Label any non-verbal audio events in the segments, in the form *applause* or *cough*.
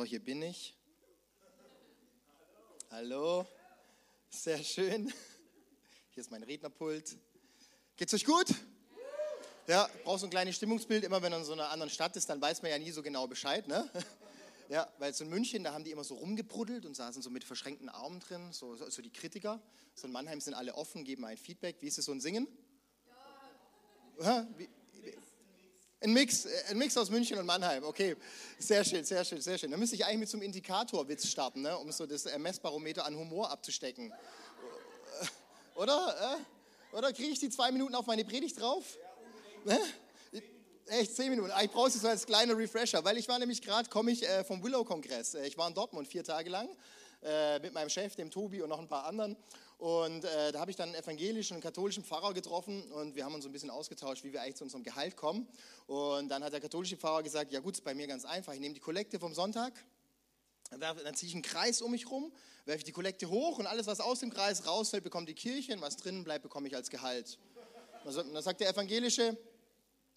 So, hier bin ich. Hallo. Sehr schön. Hier ist mein Rednerpult. Geht's euch gut? Ja, brauchst so ein kleines Stimmungsbild. Immer wenn man in so einer anderen Stadt ist, dann weiß man ja nie so genau Bescheid. Ne? *laughs* Ja, weil so in München, da haben die immer so rumgebruddelt und saßen so mit verschränkten Armen drin, so, so die Kritiker. So in Mannheim sind alle offen, geben ein Feedback. Wie ist es so ein Singen? Ja. Wie, ein Mix, äh, ein Mix aus München und Mannheim, okay. Sehr schön, sehr schön, sehr schön. Da müsste ich eigentlich mit so einem Indikatorwitz starten, ne? um so das Messbarometer an Humor abzustecken. Oder? Äh? Oder kriege ich die zwei Minuten auf meine Predigt drauf? Ja, Echt, zehn Minuten. Ich brauche es so als kleiner Refresher, weil ich war nämlich gerade, komme ich äh, vom Willow-Kongress. Äh, ich war in Dortmund vier Tage lang äh, mit meinem Chef, dem Tobi und noch ein paar anderen. Und äh, da habe ich dann einen evangelischen und katholischen Pfarrer getroffen und wir haben uns so ein bisschen ausgetauscht, wie wir eigentlich zu unserem Gehalt kommen. Und dann hat der katholische Pfarrer gesagt, ja gut, ist bei mir ganz einfach. Ich nehme die Kollekte vom Sonntag, dann ziehe ich einen Kreis um mich rum, werfe ich die Kollekte hoch und alles, was aus dem Kreis rausfällt, bekommt die Kirche und was drinnen bleibt, bekomme ich als Gehalt. Und dann sagt der Evangelische,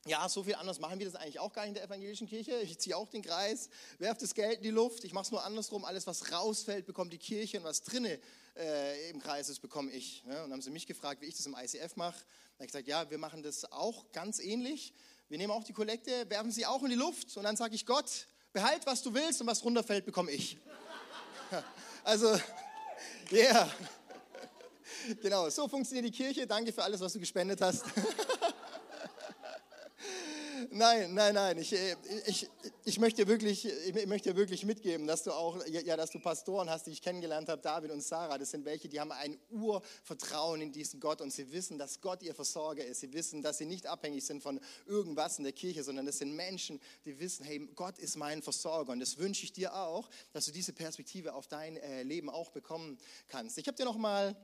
ja, so viel anders machen wir das eigentlich auch gar nicht in der evangelischen Kirche. Ich ziehe auch den Kreis, werfe das Geld in die Luft. Ich mache es nur andersrum. Alles, was rausfällt, bekommt die Kirche und was drinne äh, im Kreis ist, bekomme ich. Ja, und dann haben sie mich gefragt, wie ich das im ICF mache. Dann habe ich gesagt, ja, wir machen das auch ganz ähnlich. Wir nehmen auch die Kollekte, werfen sie auch in die Luft und dann sage ich Gott, behalt, was du willst und was runterfällt, bekomme ich. *laughs* Also, *laughs* ja. Yeah. *laughs* Genau, so funktioniert die Kirche. Danke für alles, was du gespendet hast. Nein, nein, nein. Ich, äh, ich, ich, möchte wirklich, ich möchte wirklich mitgeben, dass du auch, ja, dass du Pastoren hast, die ich kennengelernt habe, David und Sarah. Das sind welche, die haben ein Urvertrauen in diesen Gott und sie wissen, dass Gott ihr Versorger ist. Sie wissen, dass sie nicht abhängig sind von irgendwas in der Kirche, sondern das sind Menschen, die wissen, hey, Gott ist mein Versorger. Und das wünsche ich dir auch, dass du diese Perspektive auf dein äh, Leben auch bekommen kannst. Ich habe dir noch mal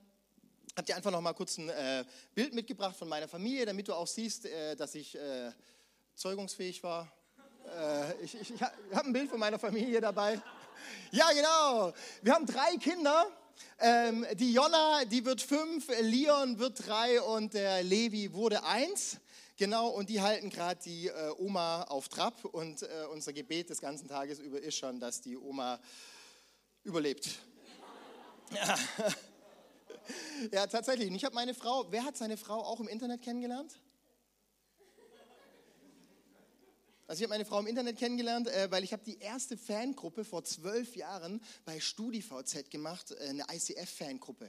habe dir einfach noch mal kurz ein äh, Bild mitgebracht von meiner Familie, damit du auch siehst, dass ich zeugungsfähig war. Äh, ich, ich, ich habe ein Bild von meiner Familie dabei. Ja, genau. Wir haben drei Kinder. Ähm, die Jonna, die wird fünf, Leon wird drei und der Levi wurde eins. Genau, und die halten gerade die äh, Oma auf Trab. Und äh, unser Gebet des ganzen Tages über ist schon, dass die Oma überlebt. Ja, *laughs* ja tatsächlich. Und ich habe meine Frau, wer hat seine Frau auch im Internet kennengelernt? Also ich habe meine Frau im Internet kennengelernt, äh, weil ich habe die erste Fangruppe vor zwölf Jahren bei StudiVZ gemacht, äh, eine ICF-Fangruppe.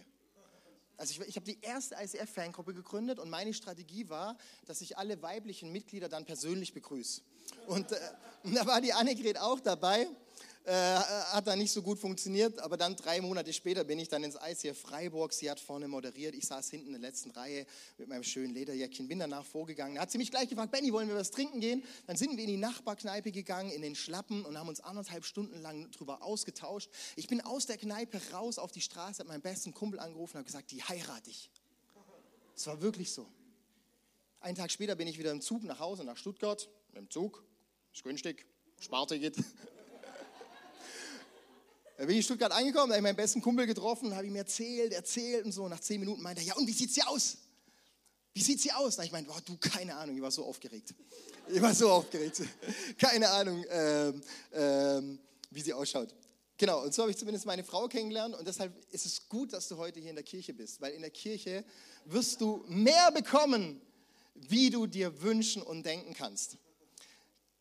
Also ich, ich habe die erste ICF-Fangruppe gegründet und meine Strategie war, dass ich alle weiblichen Mitglieder dann persönlich begrüße. Und, äh, und *laughs* da war die Annegret auch dabei äh, hat dann nicht so gut funktioniert, aber dann drei Monate später bin ich dann ins Eis hier Freiburg. Sie hat vorne moderiert, ich saß hinten in der letzten Reihe mit meinem schönen Lederjäckchen, bin danach vorgegangen. Da hat sie mich gleich gefragt, Benny, wollen wir was trinken gehen? Dann sind wir in die Nachbarkneipe gegangen, in den Schlappen und haben uns anderthalb Stunden lang darüber ausgetauscht. Ich bin aus der Kneipe raus auf die Straße, habe meinen besten Kumpel angerufen und gesagt, die heirate ich. Es war wirklich so. Einen Tag später bin ich wieder im Zug nach Hause, nach Stuttgart, mit dem Zug, ist günstig, Sparticket. Da bin ich in Stuttgart angekommen, da habe ich meinen besten Kumpel getroffen, habe ihm erzählt, erzählt und so. Nach zehn Minuten meinte er, ja und wie sieht sie aus? Wie sieht sie aus? Da ich meinte, boah, du, keine Ahnung, ich war so aufgeregt. *laughs* Ich war so aufgeregt. *laughs* Keine Ahnung, ähm, ähm, wie sie ausschaut. Genau, und so habe ich zumindest meine Frau kennengelernt und deshalb ist es gut, dass du heute hier in der Kirche bist, weil in der Kirche wirst du mehr bekommen, wie du dir wünschen und denken kannst.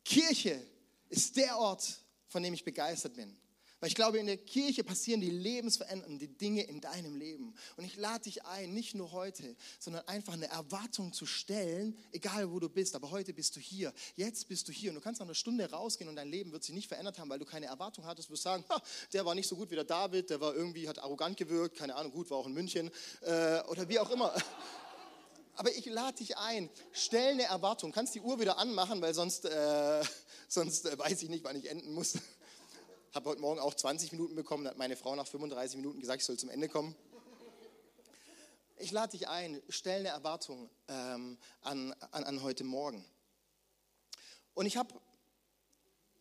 Kirche ist der Ort, von dem ich begeistert bin. Weil ich glaube, in der Kirche passieren die lebensverändernden Dinge in deinem Leben. Und ich lade dich ein, nicht nur heute, sondern einfach eine Erwartung zu stellen, egal wo du bist. Aber heute bist du hier, jetzt bist du hier. Und du kannst nach einer Stunde rausgehen und dein Leben wird sich nicht verändert haben, weil du keine Erwartung hattest. Du wirst sagen, der war nicht so gut wie der David, der war irgendwie, hat arrogant gewirkt, keine Ahnung, gut, war auch in München äh, oder wie auch immer. *laughs* Aber ich lade dich ein, stell eine Erwartung. Kannst die Uhr wieder anmachen, weil sonst, äh, *laughs* sonst äh, weiß ich nicht, wann ich enden muss habe heute Morgen auch 20 Minuten bekommen, hat meine Frau nach 35 Minuten gesagt, ich soll zum Ende kommen. Ich lade dich ein, stell eine Erwartung ähm, an, an, an heute Morgen. Und ich habe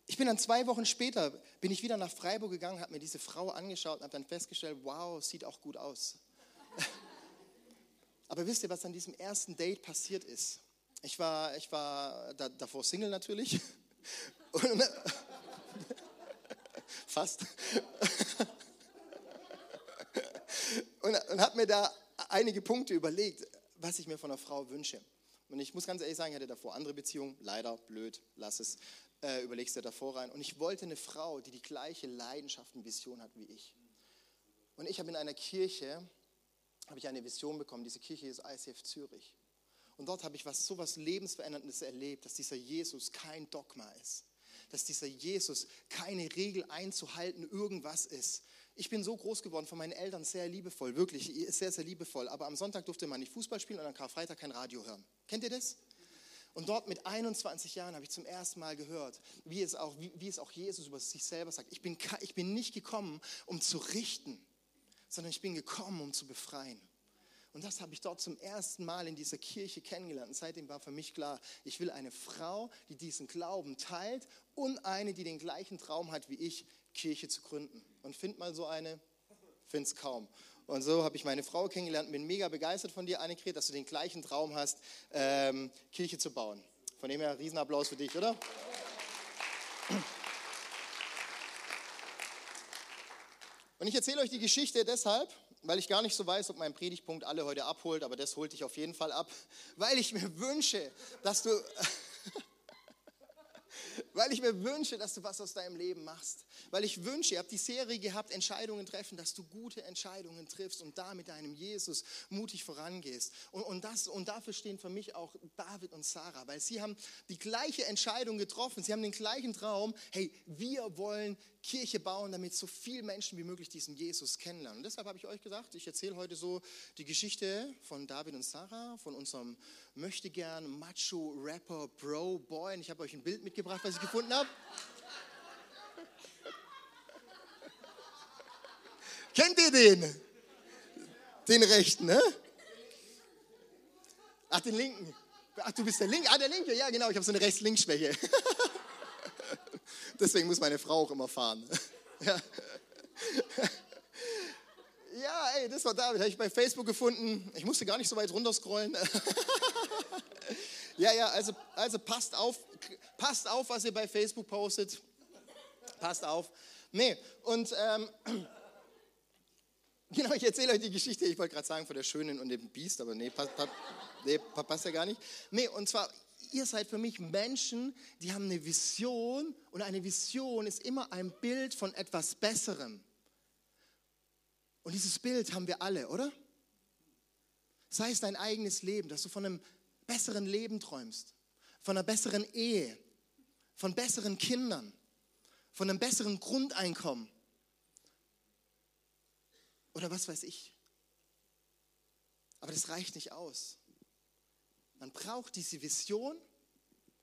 ich bin dann zwei Wochen später, bin ich wieder nach Freiburg gegangen, habe mir diese Frau angeschaut und habe dann festgestellt, wow, sieht auch gut aus. *laughs* Aber wisst ihr, was an diesem ersten Date passiert ist? Ich war, ich war da, davor Single natürlich. *laughs* Und, fast. und und habe mir da einige Punkte überlegt, was ich mir von einer Frau wünsche. Und ich muss ganz ehrlich sagen, ich hatte davor andere Beziehungen, leider, blöd, lass es, äh, überlegst dir davor rein. Und ich wollte eine Frau, die die gleiche Leidenschaft und Vision hat wie ich. Und ich habe in einer Kirche, habe ich eine Vision bekommen, diese Kirche ist ICF Zürich. Und dort habe ich was so was Lebensveränderndes erlebt, dass dieser Jesus kein Dogma ist. Dass dieser Jesus keine Regel einzuhalten irgendwas ist. Ich bin so groß geworden von meinen Eltern, sehr liebevoll, wirklich, sehr, sehr liebevoll. Aber am Sonntag durfte man nicht Fußball spielen und am Karfreitag kein Radio hören. Kennt ihr das? Und dort mit 21 Jahren habe ich zum ersten Mal gehört, wie es auch, wie, wie es auch Jesus über sich selber sagt. Ich bin, ich bin nicht gekommen, um zu richten, sondern ich bin gekommen, um zu befreien. Und das habe ich dort zum ersten Mal in dieser Kirche kennengelernt. Und seitdem war für mich klar, ich will eine Frau, die diesen Glauben teilt und eine, die den gleichen Traum hat wie ich, Kirche zu gründen. Und find mal so eine, find's kaum. Und so habe ich meine Frau kennengelernt, bin mega begeistert von dir, Annegret, dass du den gleichen Traum hast, ähm, Kirche zu bauen. Von dem her, Riesenapplaus für dich, oder? Und ich erzähle euch die Geschichte deshalb, weil ich gar nicht so weiß, ob mein Predigpunkt alle heute abholt, aber das holt dich auf jeden Fall ab, *laughs* weil ich mir wünsche, dass du, weil ich mir wünsche, dass du was aus deinem Leben machst. Weil ich wünsche, ihr habt die Serie gehabt, Entscheidungen treffen, dass du gute Entscheidungen triffst und da mit deinem Jesus mutig vorangehst. Und, und, das, und dafür stehen für mich auch David und Sarah, weil sie haben die gleiche Entscheidung getroffen. Sie haben den gleichen Traum. Hey, wir wollen Kirche bauen, damit so viele Menschen wie möglich diesen Jesus kennenlernen. Und deshalb habe ich euch gesagt, ich erzähle heute so die Geschichte von David und Sarah, von unserem möchte gern Macho Rapper Bro Boy. Und ich habe euch ein Bild mitgebracht, was ich gefunden habe. *laughs* Kennt ihr den? Den rechten, ne? Ach, den linken. Ach, du bist der linke. Ah, der linke, ja, genau. Ich habe so eine Rechts-Links-Schwäche. *laughs* Deswegen muss meine Frau auch immer fahren. *laughs* Ja. Ja, ey, das war David, habe ich bei Facebook gefunden. Ich musste gar nicht so weit runterscrollen. Ja, ja, also, also passt auf, passt auf, was ihr bei Facebook postet. Passt auf. Nee, und ähm, *clears throat* genau, ich erzähle euch die Geschichte, ich wollte gerade sagen, von der Schönen und dem Biest, aber nee, passt, passt, nee, passt ja gar nicht. Nee, und zwar, ihr seid für mich Menschen, die haben eine Vision und eine Vision ist immer ein Bild von etwas Besserem. Und dieses Bild haben wir alle, oder? Sei es dein eigenes Leben, dass du von einem besseren Leben träumst, von einer besseren Ehe, von besseren Kindern, von einem besseren Grundeinkommen oder was weiß ich. Aber das reicht nicht aus. Man braucht diese Vision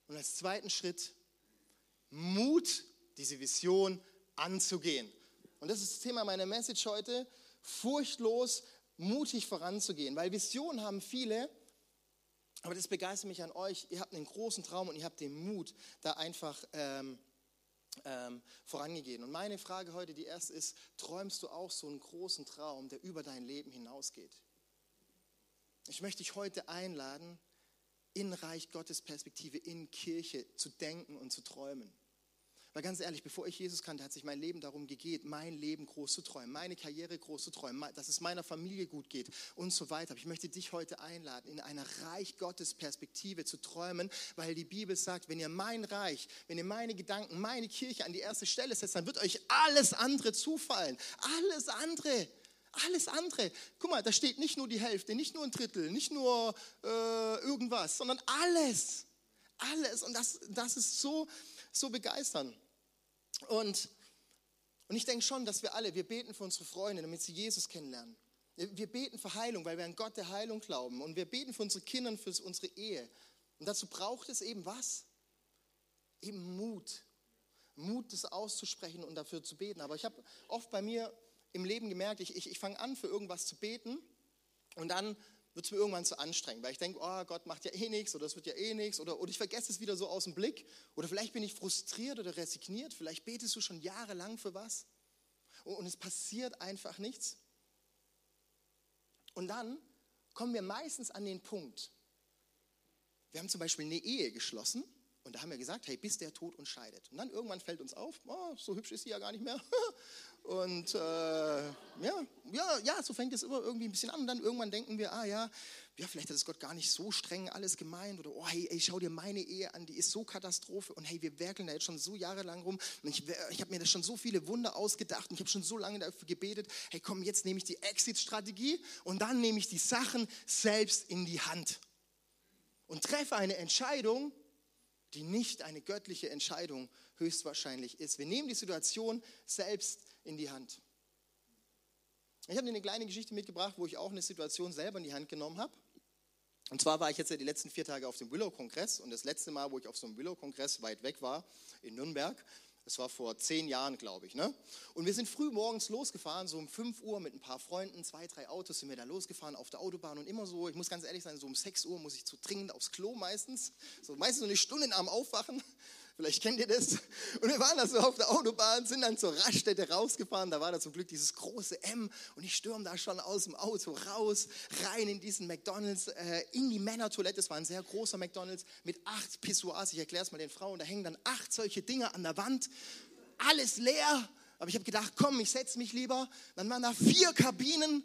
und als zweiten Schritt Mut, diese Vision anzugehen. Und das ist das Thema meiner Message heute, furchtlos, mutig voranzugehen, weil Visionen haben viele, aber das begeistert mich an euch. Ihr habt einen großen Traum und ihr habt den Mut, da einfach ähm, ähm, vorangegeben. Und meine Frage heute, die erste ist, träumst du auch so einen großen Traum, der über dein Leben hinausgeht? Ich möchte dich heute einladen, in Reich Gottes Perspektive, in Kirche zu denken und zu träumen. Weil ganz ehrlich, bevor ich Jesus kannte, hat sich mein Leben darum gegeben, mein Leben groß zu träumen, meine Karriere groß zu träumen, dass es meiner Familie gut geht und so weiter. Aber ich möchte dich heute einladen, in einer Reich Gottes Perspektive zu träumen, weil die Bibel sagt, wenn ihr mein Reich, wenn ihr meine Gedanken, meine Kirche an die erste Stelle setzt, dann wird euch alles andere zufallen. Alles andere. Alles andere. Guck mal, da steht nicht nur die Hälfte, nicht nur ein Drittel, nicht nur äh, irgendwas, sondern alles. Alles. Und das, das ist so, so begeisternd. Und, und ich denke schon, dass wir alle, wir beten für unsere Freunde, damit sie Jesus kennenlernen. Wir beten für Heilung, weil wir an Gott der Heilung glauben. Und wir beten für unsere Kinder, für unsere Ehe. Und dazu braucht es eben was? Eben Mut. Mut, das auszusprechen und dafür zu beten. Aber ich habe oft bei mir im Leben gemerkt, ich, ich, ich fange an, für irgendwas zu beten und dann wird es mir irgendwann zu anstrengend, weil ich denke, oh, Gott macht ja eh nichts oder es wird ja eh nichts oder, oder ich vergesse es wieder so aus dem Blick oder vielleicht bin ich frustriert oder resigniert, vielleicht betest du schon jahrelang für was und, und es passiert einfach nichts. Und dann kommen wir meistens an den Punkt, wir haben zum Beispiel eine Ehe geschlossen Und da haben wir gesagt, hey, bis der Tod uns scheidet. Und dann irgendwann fällt uns auf, oh, so hübsch ist sie ja gar nicht mehr. *laughs* Und äh, ja, ja, so fängt es immer irgendwie ein bisschen an. Und dann irgendwann denken wir, ah ja, ja, vielleicht hat es Gott gar nicht so streng alles gemeint. Oder, oh hey, ey, schau dir meine Ehe an, die ist so Katastrophe. Und hey, wir werkeln da jetzt schon so jahrelang rum. Und ich, ich habe mir das schon so viele Wunder ausgedacht. Und ich habe schon so lange dafür gebetet. Hey, komm, jetzt nehme ich die Exit-Strategie und dann nehme ich die Sachen selbst in die Hand. Und treffe eine Entscheidung, die nicht eine göttliche Entscheidung höchstwahrscheinlich ist. Wir nehmen die Situation selbst in die Hand. Ich habe dir eine kleine Geschichte mitgebracht, wo ich auch eine Situation selber in die Hand genommen habe. Und zwar war ich jetzt ja die letzten vier Tage auf dem Willow-Kongress und das letzte Mal, wo ich auf so einem Willow-Kongress weit weg war, in Nürnberg, das war vor zehn Jahren, glaube ich. Ne? Und wir sind früh morgens losgefahren, so um 5 Uhr mit ein paar Freunden, zwei, drei Autos sind wir da losgefahren auf der Autobahn und immer so, ich muss ganz ehrlich sein, so um 6 Uhr muss ich zu dringend aufs Klo meistens. So meistens so eine Stunde am Aufwachen. Vielleicht kennt ihr das. Und wir waren da so auf der Autobahn, sind dann zur Raststätte rausgefahren. Da war da zum Glück dieses große M. Und ich stürme da schon aus dem Auto raus, rein in diesen McDonalds, äh, in die Männertoilette. Es war ein sehr großer McDonalds mit acht Pissoirs. Ich erkläre es mal den Frauen. Da hängen dann acht solche Dinge an der Wand. Alles leer. Aber ich habe gedacht, komm, ich setze mich lieber. Dann waren da vier Kabinen.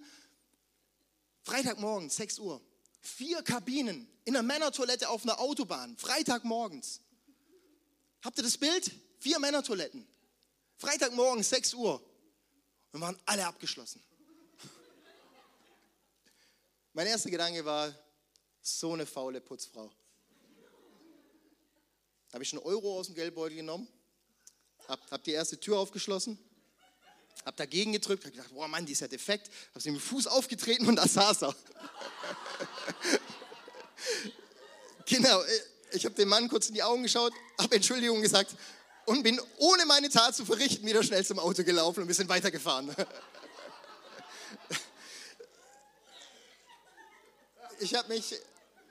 Freitagmorgen, 6 Uhr. Vier Kabinen in der Männertoilette auf einer Autobahn. Freitagmorgens. Habt ihr das Bild? Vier Männertoiletten. Freitagmorgen, 6 Uhr. Und waren alle abgeschlossen. *laughs* Mein erster Gedanke war, so eine faule Putzfrau. Da habe ich einen Euro aus dem Geldbeutel genommen, habe hab die erste Tür aufgeschlossen, habe dagegen gedrückt, habe gedacht, boah Mann, die ist ja defekt, habe sie mit dem Fuß aufgetreten und da saß er. *laughs* genau, äh, ich habe dem Mann kurz in die Augen geschaut, habe Entschuldigung gesagt und bin ohne meine Tat zu verrichten wieder schnell zum Auto gelaufen und wir sind weitergefahren. *laughs* Ich habe mich,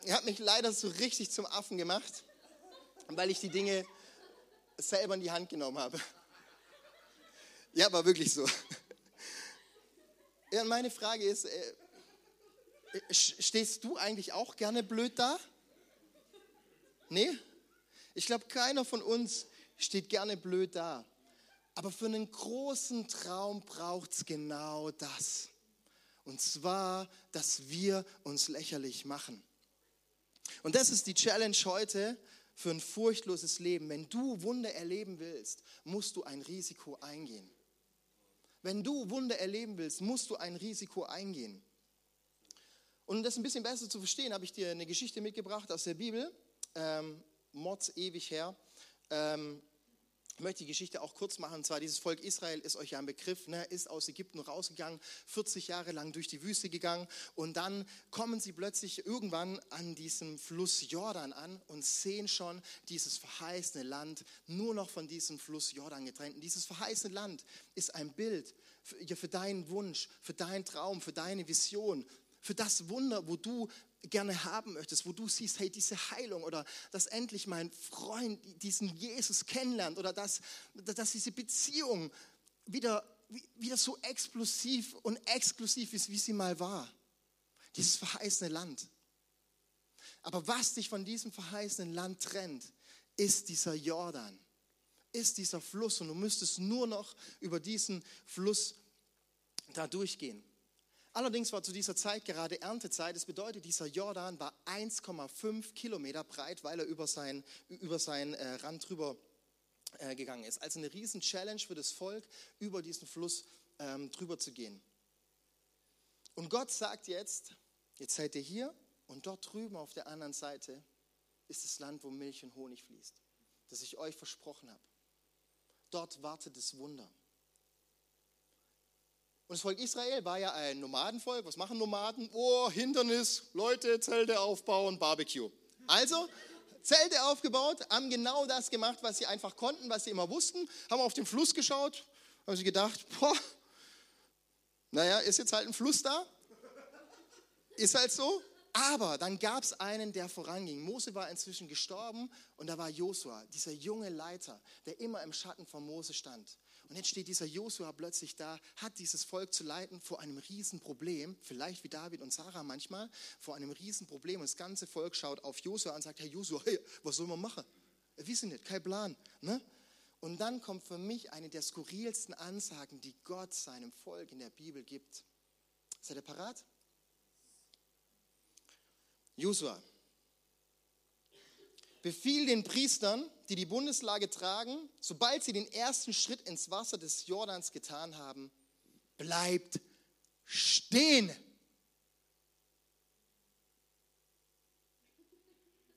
hab mich leider so richtig zum Affen gemacht, weil ich die Dinge selber in die Hand genommen habe. Ja, war wirklich so. Ja, meine Frage ist, äh, stehst du eigentlich auch gerne blöd da? Nee? Ich glaube, keiner von uns steht gerne blöd da. Aber für einen großen Traum braucht es genau das. Und zwar, dass wir uns lächerlich machen. Und das ist die Challenge heute für ein furchtloses Leben. Wenn du Wunder erleben willst, musst du ein Risiko eingehen. Wenn du Wunder erleben willst, musst du ein Risiko eingehen. Und um das ein bisschen besser zu verstehen, habe ich dir eine Geschichte mitgebracht aus der Bibel ähm, Mords ewig her. Ähm, ich möchte die Geschichte auch kurz machen. Und zwar dieses Volk Israel ist euch ja ein Begriff, ne, ist aus Ägypten rausgegangen, 40 Jahre lang durch die Wüste gegangen und dann kommen sie plötzlich irgendwann an diesem Fluss Jordan an und sehen schon dieses verheißene Land nur noch von diesem Fluss Jordan getrennt. Und dieses verheißene Land ist ein Bild für, für deinen Wunsch, für deinen Traum, für deine Vision, für das Wunder, wo du gerne haben möchtest, wo du siehst, hey, diese Heilung oder dass endlich mein Freund diesen Jesus kennenlernt oder dass, dass diese Beziehung wieder, wieder so explosiv und exklusiv ist, wie sie mal war. Dieses verheißene Land. Aber was dich von diesem verheißenen Land trennt, ist dieser Jordan, ist dieser Fluss und du müsstest nur noch über diesen Fluss da durchgehen. Allerdings war zu dieser Zeit gerade Erntezeit. Das bedeutet, dieser Jordan war 1,5 Kilometer breit, weil er über seinen über sein, äh, Rand drüber äh, gegangen ist. Also eine riesen Challenge für das Volk, über diesen Fluss ähm, drüber zu gehen. Und Gott sagt jetzt, jetzt seid ihr hier und dort drüben auf der anderen Seite ist das Land, wo Milch und Honig fließt, das ich euch versprochen habe. Dort wartet das Wunder. Und das Volk Israel war ja ein Nomadenvolk. Was machen Nomaden? Oh, Hindernis, Leute, Zelte aufbauen, Barbecue. Also, Zelte aufgebaut, haben genau das gemacht, was sie einfach konnten, was sie immer wussten, haben auf den Fluss geschaut, haben sie gedacht, boah, naja, ist jetzt halt ein Fluss da. Ist halt so. Aber dann gab es einen, der voranging. Mose war inzwischen gestorben und da war Josua, dieser junge Leiter, der immer im Schatten von Mose stand. Und jetzt steht dieser Josua plötzlich da, hat dieses Volk zu leiten vor einem Riesenproblem, vielleicht wie David und Sarah manchmal, vor einem Riesenproblem. Und das ganze Volk schaut auf Josua und sagt, Herr Josua, hey, was soll man machen? wissen nicht, kein Plan. Ne? Und dann kommt für mich eine der skurrilsten Ansagen, die Gott seinem Volk in der Bibel gibt. Seid ihr parat? Josua. Befiehl den Priestern, die die Bundeslage tragen, sobald sie den ersten Schritt ins Wasser des Jordans getan haben, bleibt stehen.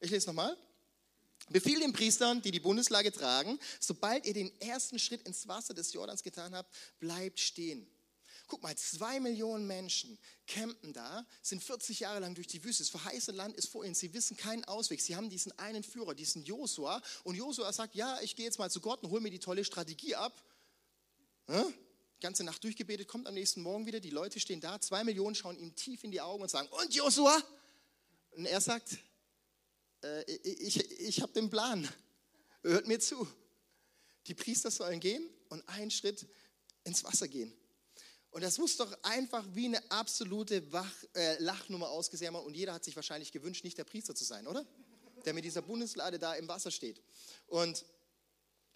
Ich lese nochmal. Befiehl den Priestern, die die Bundeslage tragen, sobald ihr den ersten Schritt ins Wasser des Jordans getan habt, bleibt stehen. Guck mal, zwei Millionen Menschen campen da, sind 40 Jahre lang durch die Wüste. Das verheißene Land ist vor ihnen. Sie wissen keinen Ausweg. Sie haben diesen einen Führer, diesen Josua. Und Josua sagt, ja, ich gehe jetzt mal zu Gott und hole mir die tolle Strategie ab. Ja? Ganze Nacht durchgebetet, kommt am nächsten Morgen wieder. Die Leute stehen da, zwei Millionen schauen ihm tief in die Augen und sagen, und Josua? Und er sagt, äh, ich, ich habe den Plan. Hört mir zu. Die Priester sollen gehen und einen Schritt ins Wasser gehen. Und das muss doch einfach wie eine absolute Wach, äh, Lachnummer ausgesehen haben. Und jeder hat sich wahrscheinlich gewünscht, nicht der Priester zu sein, oder? Der mit dieser Bundeslade da im Wasser steht. Und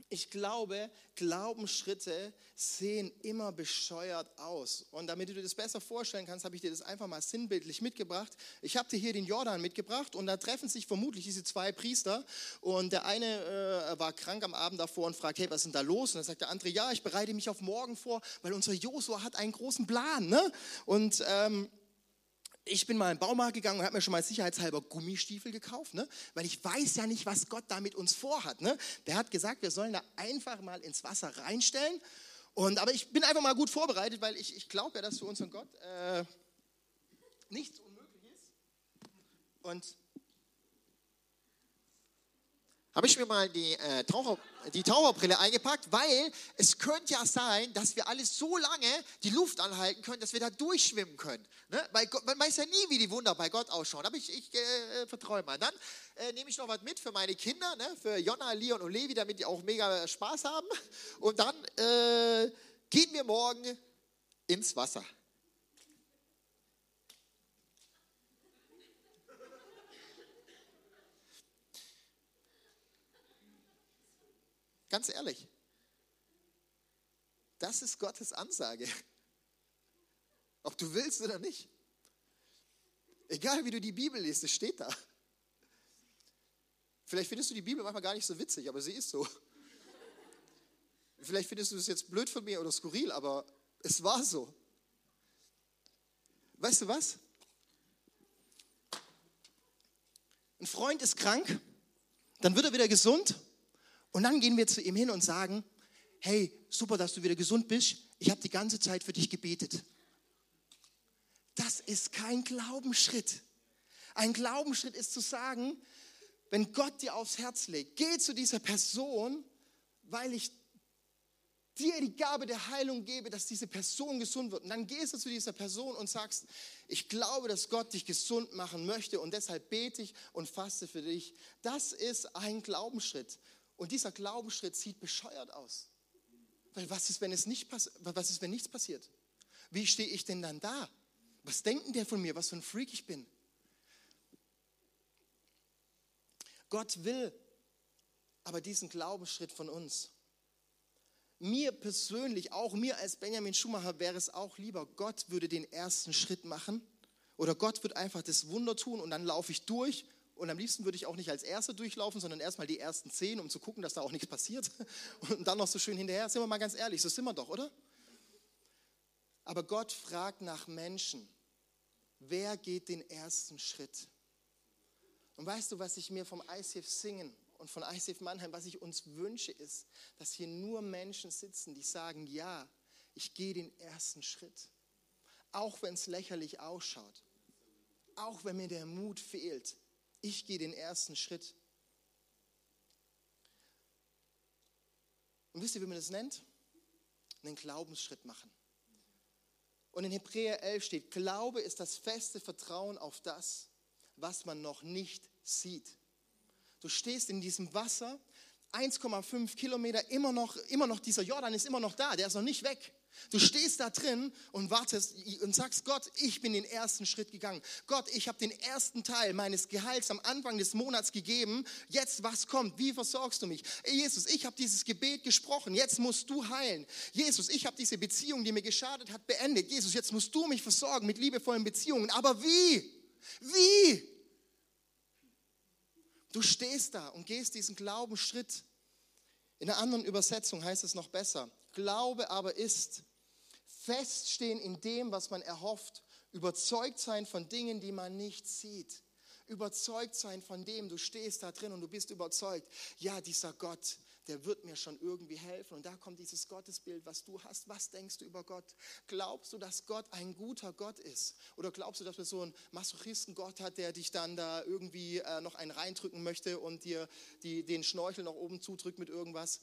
ich glaube, Glaubensschritte sehen immer bescheuert aus. Und damit du dir das besser vorstellen kannst, habe ich dir das einfach mal sinnbildlich mitgebracht. Ich habe dir hier den Jordan mitgebracht und da treffen sich vermutlich diese zwei Priester. Und der eine äh, war krank am Abend davor und fragt, hey, was ist denn da los? Und dann sagt der andere, ja, ich bereite mich auf morgen vor, weil unser Josua hat einen großen Plan. Ne? Und ähm, ich bin mal in den Baumarkt gegangen und habe mir schon mal sicherheitshalber Gummistiefel gekauft, ne? weil ich weiß ja nicht, was Gott da mit uns vorhat. Ne? Der hat gesagt, wir sollen da einfach mal ins Wasser reinstellen. Und, aber ich bin einfach mal gut vorbereitet, weil ich, ich glaube ja, dass für unseren Gott äh, nichts unmöglich ist. Und habe ich mir mal die, äh, Taucher, die Taucherbrille eingepackt, weil es könnte ja sein, dass wir alles so lange die Luft anhalten können, dass wir da durchschwimmen können. Ne? Weil Gott, man weiß ja nie, wie die Wunder bei Gott ausschauen. Aber ich, ich äh, vertraue mal. Dann äh, nehme ich noch was mit für meine Kinder, ne? für Jonna, Leon und Levi, damit die auch mega Spaß haben. Und dann äh, gehen wir morgen ins Wasser. Ganz ehrlich. Das ist Gottes Ansage. Ob du willst oder nicht. Egal wie du die Bibel liest, es steht da. Vielleicht findest du die Bibel manchmal gar nicht so witzig, aber sie ist so. Vielleicht findest du es jetzt blöd von mir oder skurril, aber es war so. Weißt du was? Ein Freund ist krank, dann wird er wieder gesund und dann gehen wir zu ihm hin und sagen, hey, super, dass du wieder gesund bist. Ich habe die ganze Zeit für dich gebetet. Das ist kein Glaubensschritt. Ein Glaubensschritt ist zu sagen, wenn Gott dir aufs Herz legt, geh zu dieser Person, weil ich dir die Gabe der Heilung gebe, dass diese Person gesund wird. Und dann gehst du zu dieser Person und sagst, ich glaube, dass Gott dich gesund machen möchte und deshalb bete ich und faste für dich. Das ist ein Glaubensschritt. Und dieser Glaubensschritt sieht bescheuert aus. Weil was ist, wenn, es nicht was ist, wenn nichts passiert? Wie stehe ich denn dann da? Was denken der von mir? Was für ein Freak ich bin? Gott will aber diesen Glaubensschritt von uns. Mir persönlich, auch mir als Benjamin Schumacher, wäre es auch lieber, Gott würde den ersten Schritt machen oder Gott wird einfach das Wunder tun und dann laufe ich durch und am liebsten würde ich auch nicht als Erster durchlaufen, sondern erstmal die ersten zehn, um zu gucken, dass da auch nichts passiert. *laughs* Und dann noch so schön hinterher. Sind wir mal ganz ehrlich, so sind wir doch, oder? Aber Gott fragt nach Menschen. Wer geht den ersten Schritt? Und weißt du, was ich mir vom ICF singen und von ICF Mannheim, was ich uns wünsche, ist, dass hier nur Menschen sitzen, die sagen, ja, ich gehe den ersten Schritt. Auch wenn es lächerlich ausschaut. Auch wenn mir der Mut fehlt ich gehe den ersten Schritt. Und wisst ihr, wie man das nennt? Einen Glaubensschritt machen. Und in Hebräer 11 steht, Glaube ist das feste Vertrauen auf das, was man noch nicht sieht. Du stehst in diesem Wasser, 1,5 Kilometer, immer noch, immer noch, dieser Jordan ist immer noch da, der ist noch nicht weg. Du stehst da drin und wartest und sagst, Gott, ich bin den ersten Schritt gegangen. Gott, ich habe den ersten Teil meines Gehalts am Anfang des Monats gegeben. Jetzt, was kommt? Wie versorgst du mich? Jesus, ich habe dieses Gebet gesprochen. Jetzt musst du heilen. Jesus, ich habe diese Beziehung, die mir geschadet hat, beendet. Jesus, jetzt musst du mich versorgen mit liebevollen Beziehungen. Aber wie? Wie? Du stehst da und gehst diesen Glaubensschritt. In einer anderen Übersetzung heißt es noch besser. Glaube aber ist feststehen in dem, was man erhofft, überzeugt sein von Dingen, die man nicht sieht. Überzeugt sein von dem, du stehst da drin und du bist überzeugt, ja, dieser Gott, der wird mir schon irgendwie helfen. Und da kommt dieses Gottesbild, was du hast. Was denkst du über Gott? Glaubst du, dass Gott ein guter Gott ist? Oder glaubst du, dass er so einen Masochisten-Gott hat, der dich dann da irgendwie äh, noch einen reindrücken möchte und dir die, den Schnorchel nach oben zudrückt mit irgendwas?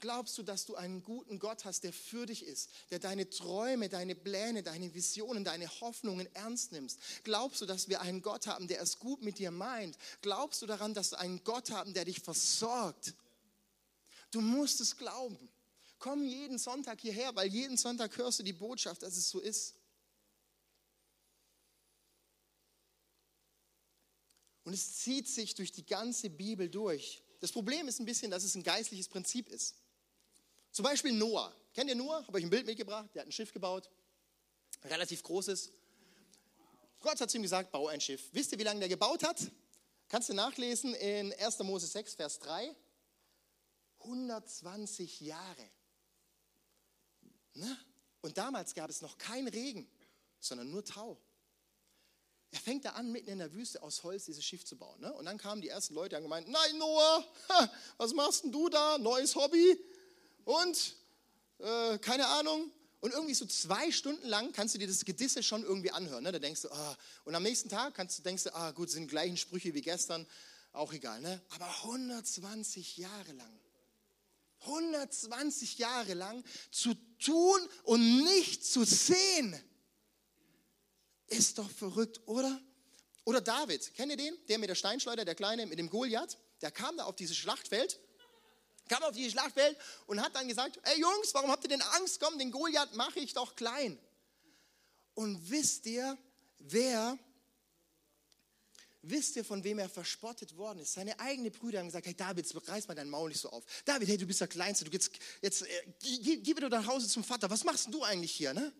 Glaubst du, dass du einen guten Gott hast, der für dich ist, der deine Träume, deine Pläne, deine Visionen, deine Hoffnungen ernst nimmst? Glaubst du, dass wir einen Gott haben, der es gut mit dir meint? Glaubst du daran, dass wir einen Gott haben, der dich versorgt? Du musst es glauben. Komm jeden Sonntag hierher, weil jeden Sonntag hörst du die Botschaft, dass es so ist. Und es zieht sich durch die ganze Bibel durch. Das Problem ist ein bisschen, dass es ein geistliches Prinzip ist. Zum Beispiel Noah. Kennt ihr Noah? Habe euch ein Bild mitgebracht. Der hat ein Schiff gebaut. Relativ großes. Gott hat zu ihm gesagt, bau ein Schiff. Wisst ihr, wie lange der gebaut hat? Kannst du nachlesen in 1. Mose 6, Vers 3. 120 Jahre. Ne? Und damals gab es noch keinen Regen, sondern nur Tau. Er fängt da an, mitten in der Wüste aus Holz dieses Schiff zu bauen. Ne? Und dann kamen die ersten Leute und gemeint, nein Noah, *laughs* was machst denn du da? Neues Hobby? Und äh, keine Ahnung. Und irgendwie so zwei Stunden lang kannst du dir das Gedisse schon irgendwie anhören. Ne? Da denkst du, ah. und am nächsten Tag kannst denkst du, ah gut, sind gleichen Sprüche wie gestern, auch egal. Ne? Aber 120 Jahre lang, 120 Jahre lang zu tun und nicht zu sehen, ist doch verrückt, oder? Oder David, kennt ihr den? Der mit der Steinschleuder, der Kleine mit dem Goliath, der kam da auf dieses Schlachtfeld kam auf die Schlachtfeld und hat dann gesagt, ey Jungs, warum habt ihr denn Angst? Komm, den Goliath mache ich doch klein. Und wisst ihr, wer, wisst ihr, von wem er verspottet worden ist? Seine eigenen Brüder haben gesagt, hey David, reiß mal dein Maul nicht so auf. David, hey, du bist der Kleinste, du jetzt, jetzt äh, geh, geh nach Hause zum Vater. Was machst du eigentlich hier, ne?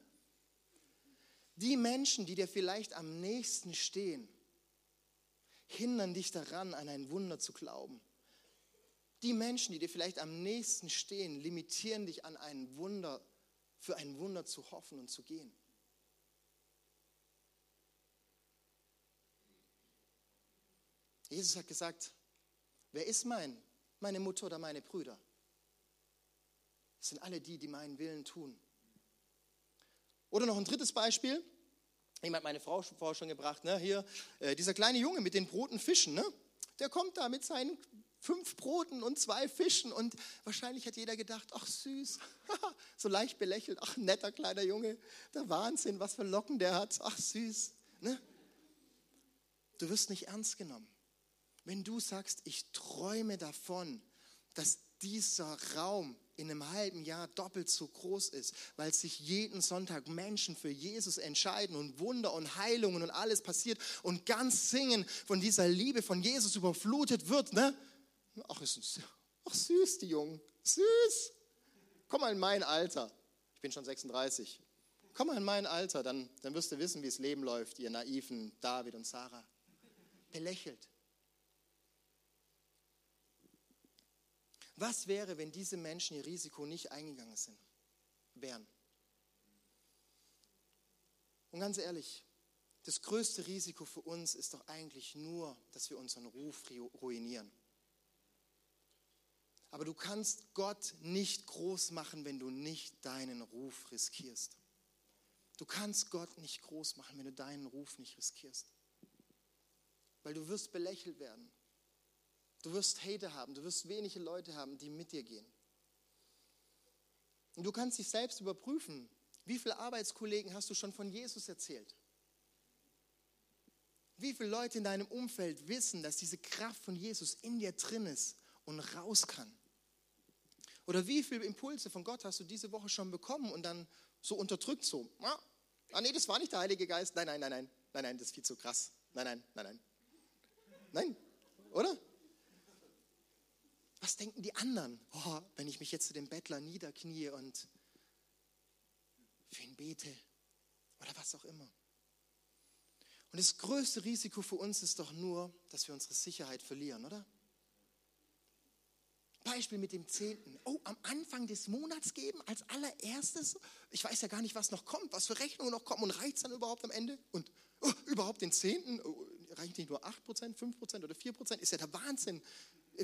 Die Menschen, die dir vielleicht am nächsten stehen, hindern dich daran, an ein Wunder zu glauben. Die Menschen, die dir vielleicht am nächsten stehen, limitieren dich an ein Wunder, für ein Wunder zu hoffen und zu gehen. Jesus hat gesagt, wer ist mein, meine Mutter oder meine Brüder? Das sind alle die, die meinen Willen tun. Oder noch ein drittes Beispiel. Ich hat meine Frau vorher schon gebracht, ne? hier, äh, dieser kleine Junge mit den Broten Fischen, ne? der kommt da mit seinen fünf Broten und zwei Fischen. Und wahrscheinlich hat jeder gedacht, ach süß, *laughs* so leicht belächelt, ach netter kleiner Junge, der Wahnsinn, was für Locken der hat, ach süß. Ne? Du wirst nicht ernst genommen. Wenn du sagst, ich träume davon, dass dieser Raum in einem halben Jahr doppelt so groß ist, weil sich jeden Sonntag Menschen für Jesus entscheiden und Wunder und Heilungen und alles passiert und ganz Singen von dieser Liebe von Jesus überflutet wird, ne? Ach, ist, ach süß, die Jungen. Süß. Komm mal in mein Alter. Ich bin schon 36. Komm mal in mein Alter, dann, dann wirst du wissen, wie das Leben läuft, ihr naiven David und Sarah. Belächelt. Was wäre, wenn diese Menschen ihr Risiko nicht eingegangen sind, wären? Und ganz ehrlich, das größte Risiko für uns ist doch eigentlich nur, dass wir unseren Ruf ruinieren. Aber du kannst Gott nicht groß machen, wenn du nicht deinen Ruf riskierst. Du kannst Gott nicht groß machen, wenn du deinen Ruf nicht riskierst. Weil du wirst belächelt werden. Du wirst Hater haben, du wirst wenige Leute haben, die mit dir gehen. Und du kannst dich selbst überprüfen. Wie viele Arbeitskollegen hast du schon von Jesus erzählt? Wie viele Leute in deinem Umfeld wissen, dass diese Kraft von Jesus in dir drin ist und raus kann? Oder wie viele Impulse von Gott hast du diese Woche schon bekommen und dann so unterdrückt so? Ah, ah nee, das war nicht der Heilige Geist. Nein, nein, nein, nein, nein, nein, das ist viel zu krass. Nein, nein, nein, nein. Nein, oder? Was denken die anderen, oh, wenn ich mich jetzt zu dem Bettler niederknie und für ihn bete oder was auch immer? Und das größte Risiko für uns ist doch nur, dass wir unsere Sicherheit verlieren, oder? Beispiel mit dem Zehnten. Oh, am Anfang des Monats geben als allererstes. Ich weiß ja gar nicht, was noch kommt, was für Rechnungen noch kommen und reicht es dann überhaupt am Ende? Und oh, überhaupt den Zehnten? Oh, reicht nicht nur 8%, 5% oder 4%? Ist ja der Wahnsinn.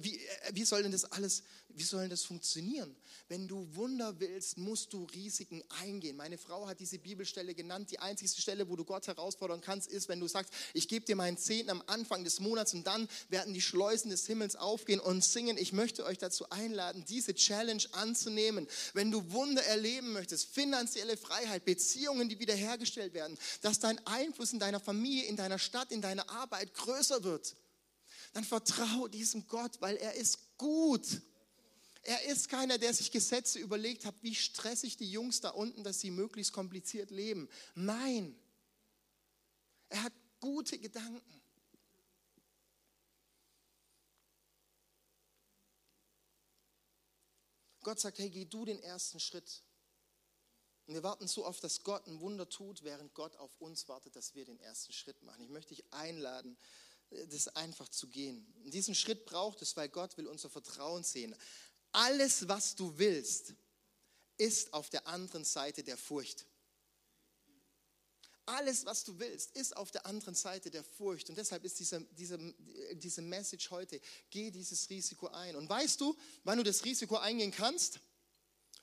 Wie, äh, wie soll denn das alles, wie soll denn das funktionieren? Wenn du Wunder willst, musst du Risiken eingehen. Meine Frau hat diese Bibelstelle genannt. Die einzige Stelle, wo du Gott herausfordern kannst, ist, wenn du sagst, ich gebe dir meinen Zehnten am Anfang des Monats und dann werden die Schleusen des Himmels aufgehen und singen. Ich möchte euch dazu einladen, diese Challenge anzunehmen. Wenn du Wunder erleben möchtest, finanzielle Freiheit, Beziehungen, die wiederhergestellt werden, dass dein Einfluss in deiner Familie, in deiner Stadt, in deiner Arbeit größer wird dann vertraue diesem Gott, weil er ist gut. Er ist keiner, der sich Gesetze überlegt hat, wie stressig die Jungs da unten, dass sie möglichst kompliziert leben. Nein, er hat gute Gedanken. Gott sagt, hey, geh du den ersten Schritt. Und wir warten so oft, dass Gott ein Wunder tut, während Gott auf uns wartet, dass wir den ersten Schritt machen. Ich möchte dich einladen, das einfach zu gehen. Und diesen Schritt braucht es, weil Gott will unser Vertrauen sehen. Alles, was du willst, ist auf der anderen Seite der Furcht. Alles, was du willst, ist auf der anderen Seite der Furcht. Und deshalb ist diese, diese, diese Message heute, geh dieses Risiko ein. Und weißt du, wann du das Risiko eingehen kannst?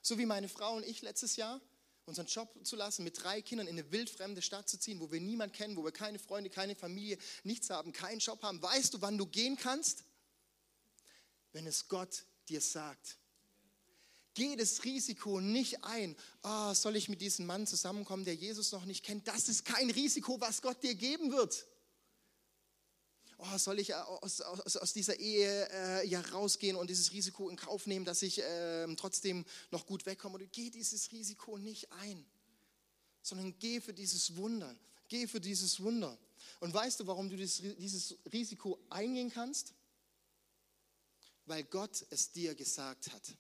So wie meine Frau und ich letztes Jahr unseren Job zu lassen, mit drei Kindern in eine wildfremde Stadt zu ziehen, wo wir niemanden kennen, wo wir keine Freunde, keine Familie, nichts haben, keinen Job haben. Weißt du, wann du gehen kannst? Wenn es Gott dir sagt. Geh das Risiko nicht ein. Oh, soll ich mit diesem Mann zusammenkommen, der Jesus noch nicht kennt? Das ist kein Risiko, was Gott dir geben wird oh, soll ich äh, aus, aus, aus dieser Ehe äh, ja rausgehen und dieses Risiko in Kauf nehmen, dass ich äh, trotzdem noch gut wegkomme? Oder geh dieses Risiko nicht ein, sondern geh für dieses Wunder. Geh für dieses Wunder. Und weißt du, warum du dieses, dieses Risiko eingehen kannst? Weil Gott es dir gesagt hat.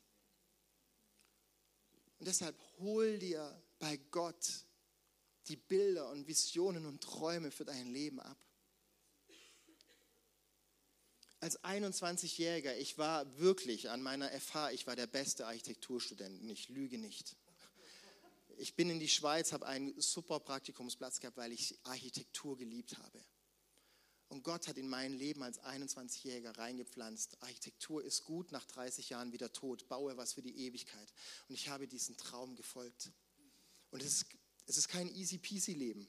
Und deshalb hol dir bei Gott die Bilder und Visionen und Träume für dein Leben ab als 21-Jähriger, ich war wirklich an meiner FH, ich war der beste Architekturstudent ich lüge nicht. Ich bin in die Schweiz, habe einen super Praktikumsplatz gehabt, weil ich Architektur geliebt habe. Und Gott hat in mein Leben als 21-Jähriger reingepflanzt. Architektur ist gut, nach 30 Jahren wieder tot. Baue was für die Ewigkeit. Und ich habe diesen Traum gefolgt. Und es ist, es ist kein easy peasy Leben.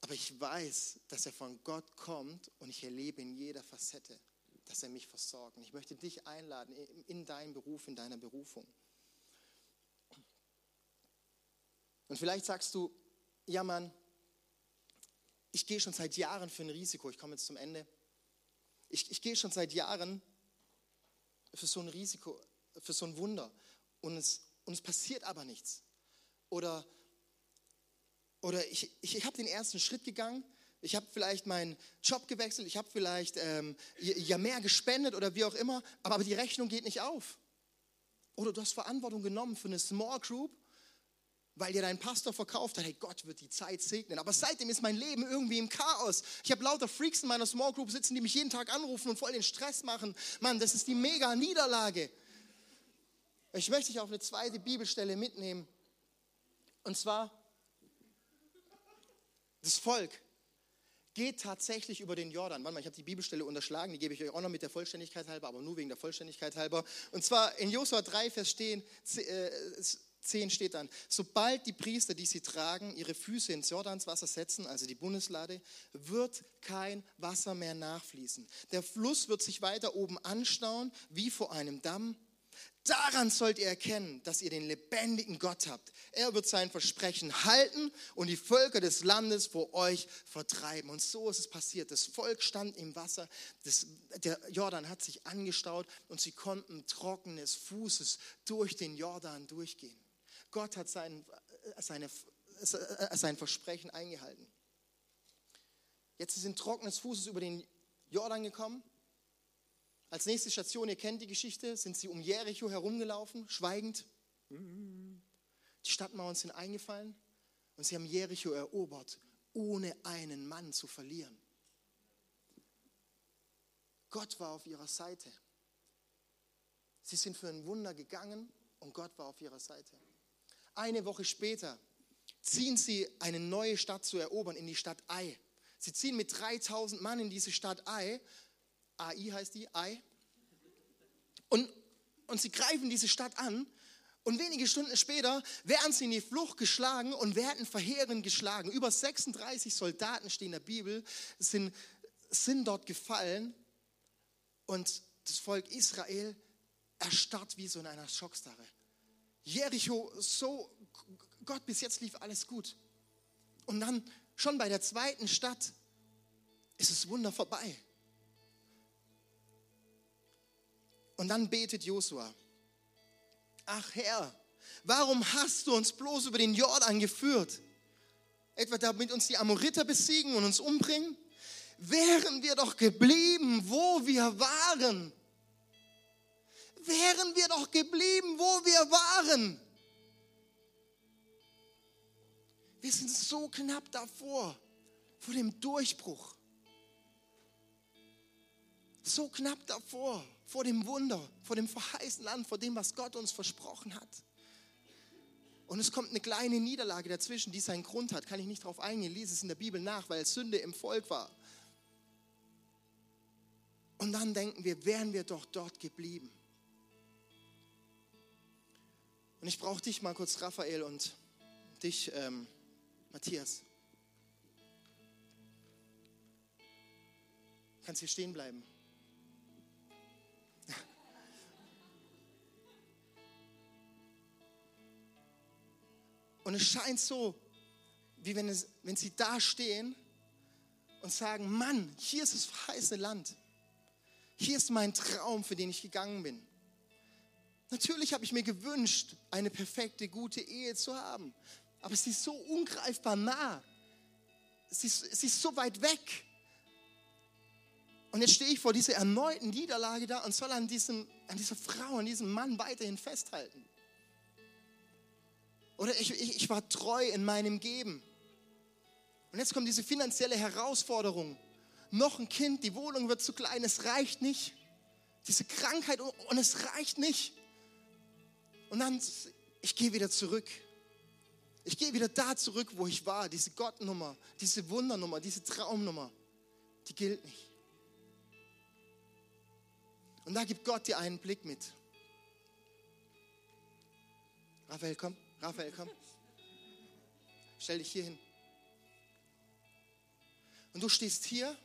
Aber ich weiß, dass er von Gott kommt und ich erlebe in jeder Facette, dass er mich versorgt. Und ich möchte dich einladen in deinen Beruf, in deiner Berufung. Und vielleicht sagst du, ja Mann, ich gehe schon seit Jahren für ein Risiko. Ich komme jetzt zum Ende. Ich, ich gehe schon seit Jahren für so ein Risiko, für so ein Wunder. Und es, und es passiert aber nichts. Oder oder ich, ich, ich habe den ersten Schritt gegangen. Ich habe vielleicht meinen Job gewechselt. Ich habe vielleicht ähm, ja mehr gespendet oder wie auch immer. Aber, aber die Rechnung geht nicht auf. Oder du hast Verantwortung genommen für eine Small Group, weil dir dein Pastor verkauft hat, hey, Gott wird die Zeit segnen. Aber seitdem ist mein Leben irgendwie im Chaos. Ich habe lauter Freaks in meiner Small Group sitzen, die mich jeden Tag anrufen und voll den Stress machen. Mann, das ist die mega Niederlage. Ich möchte dich auf eine zweite Bibelstelle mitnehmen. Und zwar das Volk geht tatsächlich über den Jordan. Warte mal, ich habe die Bibelstelle unterschlagen, die gebe ich euch auch noch mit der Vollständigkeit halber, aber nur wegen der Vollständigkeit halber. Und zwar in Josua 3, Vers 10 äh, steht dann, sobald die Priester, die sie tragen, ihre Füße ins Jordanswasser setzen, also die Bundeslade, wird kein Wasser mehr nachfließen. Der Fluss wird sich weiter oben anstauen, wie vor einem Damm. Daran sollt ihr erkennen, dass ihr den lebendigen Gott habt. Er wird sein Versprechen halten und die Völker des Landes vor euch vertreiben. Und so ist es passiert. Das Volk stand im Wasser, das, der Jordan hat sich angestaut und sie konnten trockenes Fußes durch den Jordan durchgehen. Gott hat sein, seine, sein Versprechen eingehalten. Jetzt sind trockenes Fußes über den Jordan gekommen als nächste Station, ihr kennt die Geschichte, sind sie um Jericho herumgelaufen, schweigend. Die Stadtmauern sind eingefallen und sie haben Jericho erobert, ohne einen Mann zu verlieren. Gott war auf ihrer Seite. Sie sind für ein Wunder gegangen und Gott war auf ihrer Seite. Eine Woche später ziehen sie eine neue Stadt zu erobern, in die Stadt Ai. Sie ziehen mit 3000 Mann in diese Stadt Ai AI heißt die, Ai. Und, und sie greifen diese Stadt an und wenige Stunden später werden sie in die Flucht geschlagen und werden verheerend geschlagen. Über 36 Soldaten stehen in der Bibel, sind, sind dort gefallen und das Volk Israel erstarrt wie so in einer Schockstarre. Jericho, so, Gott, bis jetzt lief alles gut. Und dann schon bei der zweiten Stadt ist das Wunder vorbei. Und dann betet Josua, ach Herr, warum hast du uns bloß über den Jordan geführt? Etwa damit uns die Amoriter besiegen und uns umbringen? Wären wir doch geblieben, wo wir waren. Wären wir doch geblieben, wo wir waren. Wir sind so knapp davor, vor dem Durchbruch. So knapp davor vor dem Wunder, vor dem verheißenen Land, vor dem, was Gott uns versprochen hat. Und es kommt eine kleine Niederlage dazwischen, die seinen Grund hat. Kann ich nicht darauf eingehen, lese es in der Bibel nach, weil Sünde im Volk war. Und dann denken wir, wären wir doch dort geblieben. Und ich brauche dich mal kurz, Raphael, und dich, ähm, Matthias. Kannst hier stehen bleiben. Und es scheint so, wie wenn, es, wenn sie da stehen und sagen, Mann, hier ist das verheißene Land. Hier ist mein Traum, für den ich gegangen bin. Natürlich habe ich mir gewünscht, eine perfekte, gute Ehe zu haben. Aber sie ist so ungreifbar nah. Sie ist, sie ist so weit weg. Und jetzt stehe ich vor dieser erneuten Niederlage da und soll an, diesem, an dieser Frau, an diesem Mann weiterhin festhalten. Oder ich, ich, ich war treu in meinem Geben. Und jetzt kommt diese finanzielle Herausforderung. Noch ein Kind, die Wohnung wird zu klein, es reicht nicht. Diese Krankheit und es reicht nicht. Und dann, ich gehe wieder zurück. Ich gehe wieder da zurück, wo ich war. Diese Gottnummer, diese Wundernummer, diese Traumnummer, die gilt nicht. Und da gibt Gott dir einen Blick mit. Raphael, komm. Raphael, komm. Stell dich hier hin. Und du stehst hier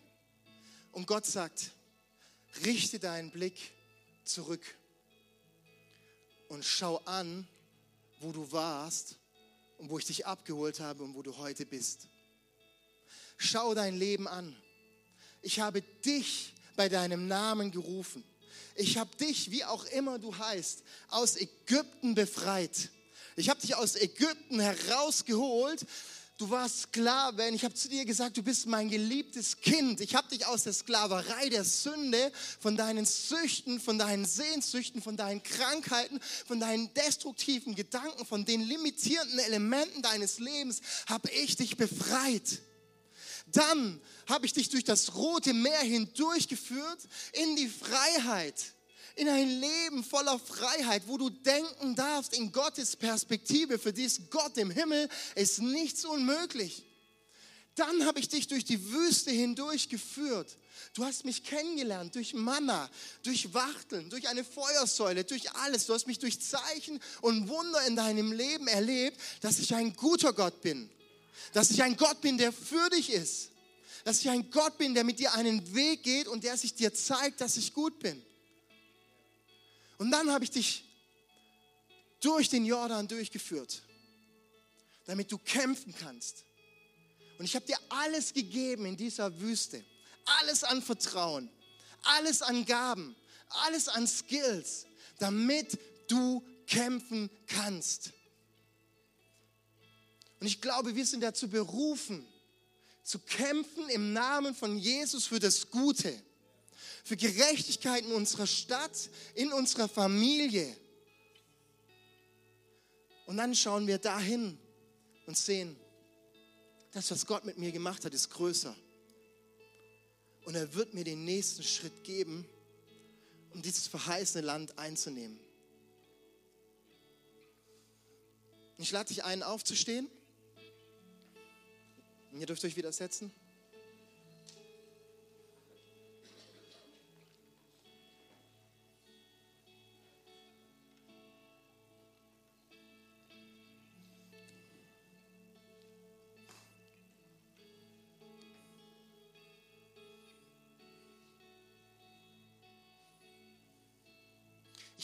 und Gott sagt, richte deinen Blick zurück und schau an, wo du warst und wo ich dich abgeholt habe und wo du heute bist. Schau dein Leben an. Ich habe dich bei deinem Namen gerufen. Ich habe dich, wie auch immer du heißt, aus Ägypten befreit. Ich habe dich aus Ägypten herausgeholt. Du warst Sklave ich habe zu dir gesagt, du bist mein geliebtes Kind. Ich habe dich aus der Sklaverei der Sünde, von deinen Süchten, von deinen Sehnsüchten, von deinen Krankheiten, von deinen destruktiven Gedanken, von den limitierenden Elementen deines Lebens, habe ich dich befreit. Dann habe ich dich durch das rote Meer hindurchgeführt in die Freiheit in ein Leben voller Freiheit, wo du denken darfst in Gottes Perspektive. Für dies Gott im Himmel ist nichts unmöglich. Dann habe ich dich durch die Wüste hindurch geführt. Du hast mich kennengelernt durch Manna, durch Wachteln, durch eine Feuersäule, durch alles. Du hast mich durch Zeichen und Wunder in deinem Leben erlebt, dass ich ein guter Gott bin. Dass ich ein Gott bin, der für dich ist. Dass ich ein Gott bin, der mit dir einen Weg geht und der sich dir zeigt, dass ich gut bin. Und dann habe ich dich durch den Jordan durchgeführt, damit du kämpfen kannst. Und ich habe dir alles gegeben in dieser Wüste. Alles an Vertrauen, alles an Gaben, alles an Skills, damit du kämpfen kannst. Und ich glaube, wir sind dazu berufen, zu kämpfen im Namen von Jesus für das Gute, für Gerechtigkeit in unserer Stadt, in unserer Familie. Und dann schauen wir dahin und sehen, das, was Gott mit mir gemacht hat, ist größer. Und er wird mir den nächsten Schritt geben, um dieses verheißene Land einzunehmen. Ich lade dich ein, aufzustehen. Und ihr dürft euch wieder setzen.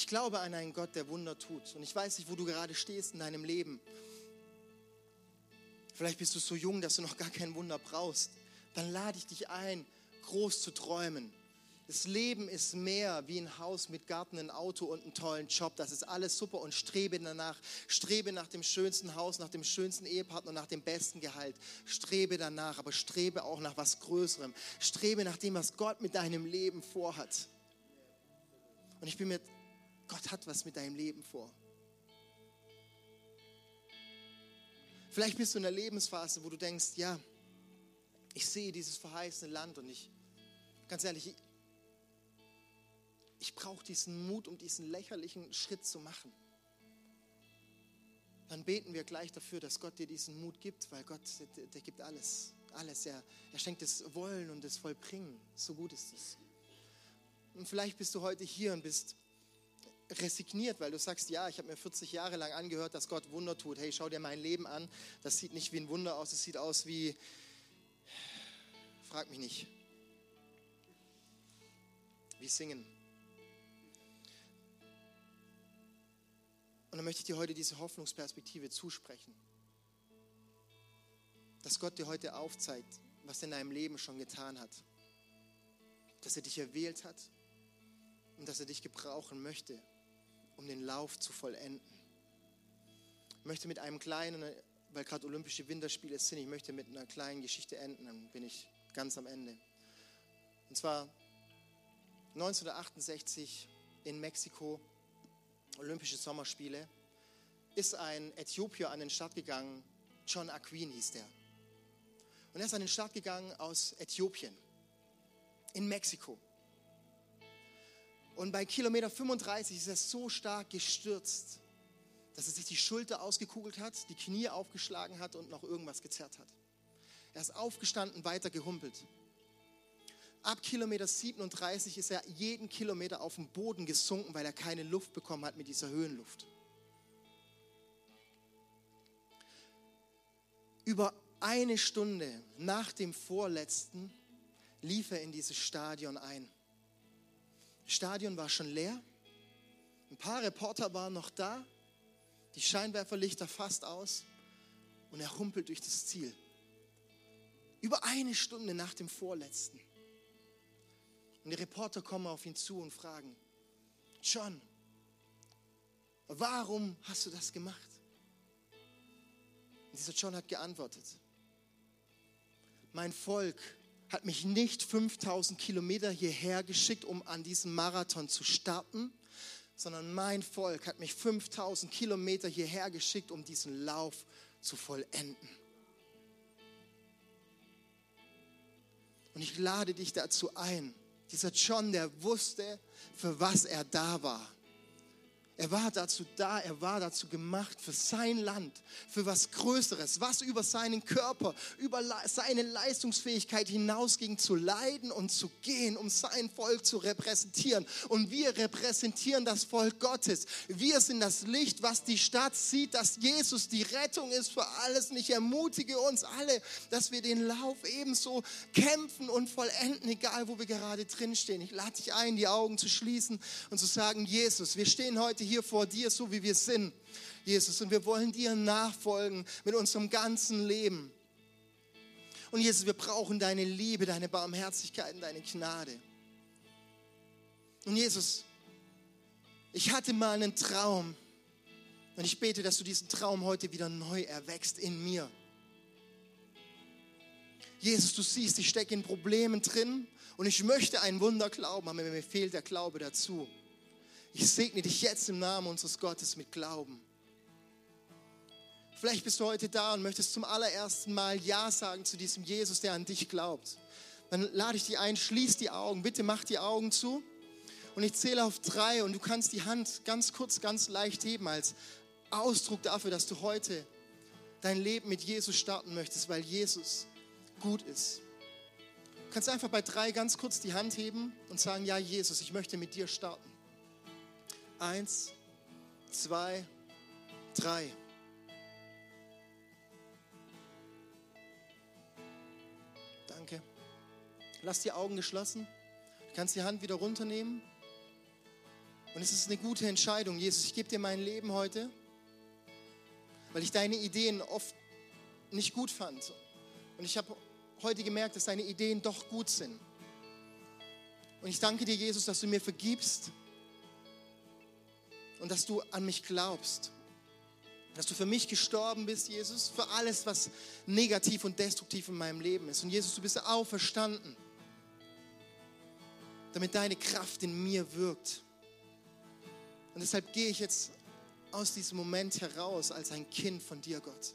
Ich glaube an einen Gott, der Wunder tut. Und ich weiß nicht, wo du gerade stehst in deinem Leben. Vielleicht bist du so jung, dass du noch gar kein Wunder brauchst. Dann lade ich dich ein, groß zu träumen. Das Leben ist mehr wie ein Haus mit Garten, ein Auto und einen tollen Job. Das ist alles super und strebe danach. Strebe nach dem schönsten Haus, nach dem schönsten Ehepartner, nach dem besten Gehalt. Strebe danach, aber strebe auch nach was Größerem. Strebe nach dem, was Gott mit deinem Leben vorhat. Und ich bin mir Gott hat was mit deinem Leben vor. Vielleicht bist du in einer Lebensphase, wo du denkst, ja, ich sehe dieses verheißene Land und ich, ganz ehrlich, ich, ich brauche diesen Mut, um diesen lächerlichen Schritt zu machen. Dann beten wir gleich dafür, dass Gott dir diesen Mut gibt, weil Gott, der, der gibt alles, alles. Er, er schenkt das Wollen und das Vollbringen. So gut ist es. Und vielleicht bist du heute hier und bist resigniert, weil du sagst, ja, ich habe mir 40 Jahre lang angehört, dass Gott Wunder tut. Hey, schau dir mein Leben an. Das sieht nicht wie ein Wunder aus, es sieht aus wie, frag mich nicht, wie singen. Und dann möchte ich dir heute diese Hoffnungsperspektive zusprechen. Dass Gott dir heute aufzeigt, was er in deinem Leben schon getan hat. Dass er dich erwählt hat und dass er dich gebrauchen möchte, um den Lauf zu vollenden. Ich möchte mit einem kleinen, weil gerade Olympische Winterspiele sind, ich möchte mit einer kleinen Geschichte enden, dann bin ich ganz am Ende. Und zwar 1968 in Mexiko, Olympische Sommerspiele, ist ein Äthiopier an den Start gegangen, John Aquin hieß der. Und er ist an den Start gegangen aus Äthiopien, in Mexiko. Und bei Kilometer 35 ist er so stark gestürzt, dass er sich die Schulter ausgekugelt hat, die Knie aufgeschlagen hat und noch irgendwas gezerrt hat. Er ist aufgestanden, weiter gehumpelt. Ab Kilometer 37 ist er jeden Kilometer auf den Boden gesunken, weil er keine Luft bekommen hat mit dieser Höhenluft. Über eine Stunde nach dem vorletzten lief er in dieses Stadion ein. Stadion war schon leer. Ein paar Reporter waren noch da. Die Scheinwerferlichter fast aus. Und er humpelt durch das Ziel. Über eine Stunde nach dem Vorletzten. Und die Reporter kommen auf ihn zu und fragen, John, warum hast du das gemacht? Und dieser John hat geantwortet, mein Volk hat mich nicht 5000 Kilometer hierher geschickt, um an diesem Marathon zu starten, sondern mein Volk hat mich 5000 Kilometer hierher geschickt, um diesen Lauf zu vollenden. Und ich lade dich dazu ein, dieser John, der wusste, für was er da war er war dazu da, er war dazu gemacht für sein Land, für was Größeres, was über seinen Körper, über seine Leistungsfähigkeit hinausging, zu leiden und zu gehen, um sein Volk zu repräsentieren. Und wir repräsentieren das Volk Gottes. Wir sind das Licht, was die Stadt sieht, dass Jesus die Rettung ist für alles. Und ich ermutige uns alle, dass wir den Lauf ebenso kämpfen und vollenden, egal wo wir gerade drinstehen. Ich lade dich ein, die Augen zu schließen und zu sagen, Jesus, wir stehen heute hier hier vor dir, so wie wir sind, Jesus. Und wir wollen dir nachfolgen mit unserem ganzen Leben. Und Jesus, wir brauchen deine Liebe, deine Barmherzigkeit und deine Gnade. Und Jesus, ich hatte mal einen Traum und ich bete, dass du diesen Traum heute wieder neu erwächst in mir. Jesus, du siehst, ich stecke in Problemen drin und ich möchte ein Wunder glauben, aber mir fehlt der Glaube dazu. Ich segne dich jetzt im Namen unseres Gottes mit Glauben. Vielleicht bist du heute da und möchtest zum allerersten Mal Ja sagen zu diesem Jesus, der an dich glaubt. Dann lade ich dich ein, schließ die Augen, bitte mach die Augen zu. Und ich zähle auf drei und du kannst die Hand ganz kurz, ganz leicht heben als Ausdruck dafür, dass du heute dein Leben mit Jesus starten möchtest, weil Jesus gut ist. Du kannst einfach bei drei ganz kurz die Hand heben und sagen, ja Jesus, ich möchte mit dir starten. Eins, zwei, drei. Danke. Lass die Augen geschlossen. Du kannst die Hand wieder runternehmen. Und es ist eine gute Entscheidung. Jesus, ich gebe dir mein Leben heute, weil ich deine Ideen oft nicht gut fand. Und ich habe heute gemerkt, dass deine Ideen doch gut sind. Und ich danke dir, Jesus, dass du mir vergibst und dass du an mich glaubst. Dass du für mich gestorben bist, Jesus, für alles, was negativ und destruktiv in meinem Leben ist. Und Jesus, du bist auferstanden, damit deine Kraft in mir wirkt. Und deshalb gehe ich jetzt aus diesem Moment heraus als ein Kind von dir, Gott.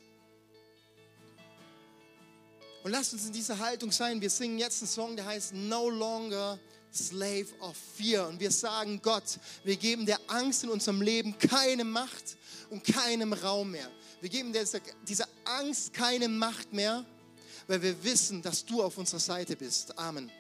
Und lasst uns in dieser Haltung sein. Wir singen jetzt einen Song, der heißt No Longer Slave of Fear. Und wir sagen Gott, wir geben der Angst in unserem Leben keine Macht und keinem Raum mehr. Wir geben dieser, dieser Angst keine Macht mehr, weil wir wissen, dass du auf unserer Seite bist. Amen.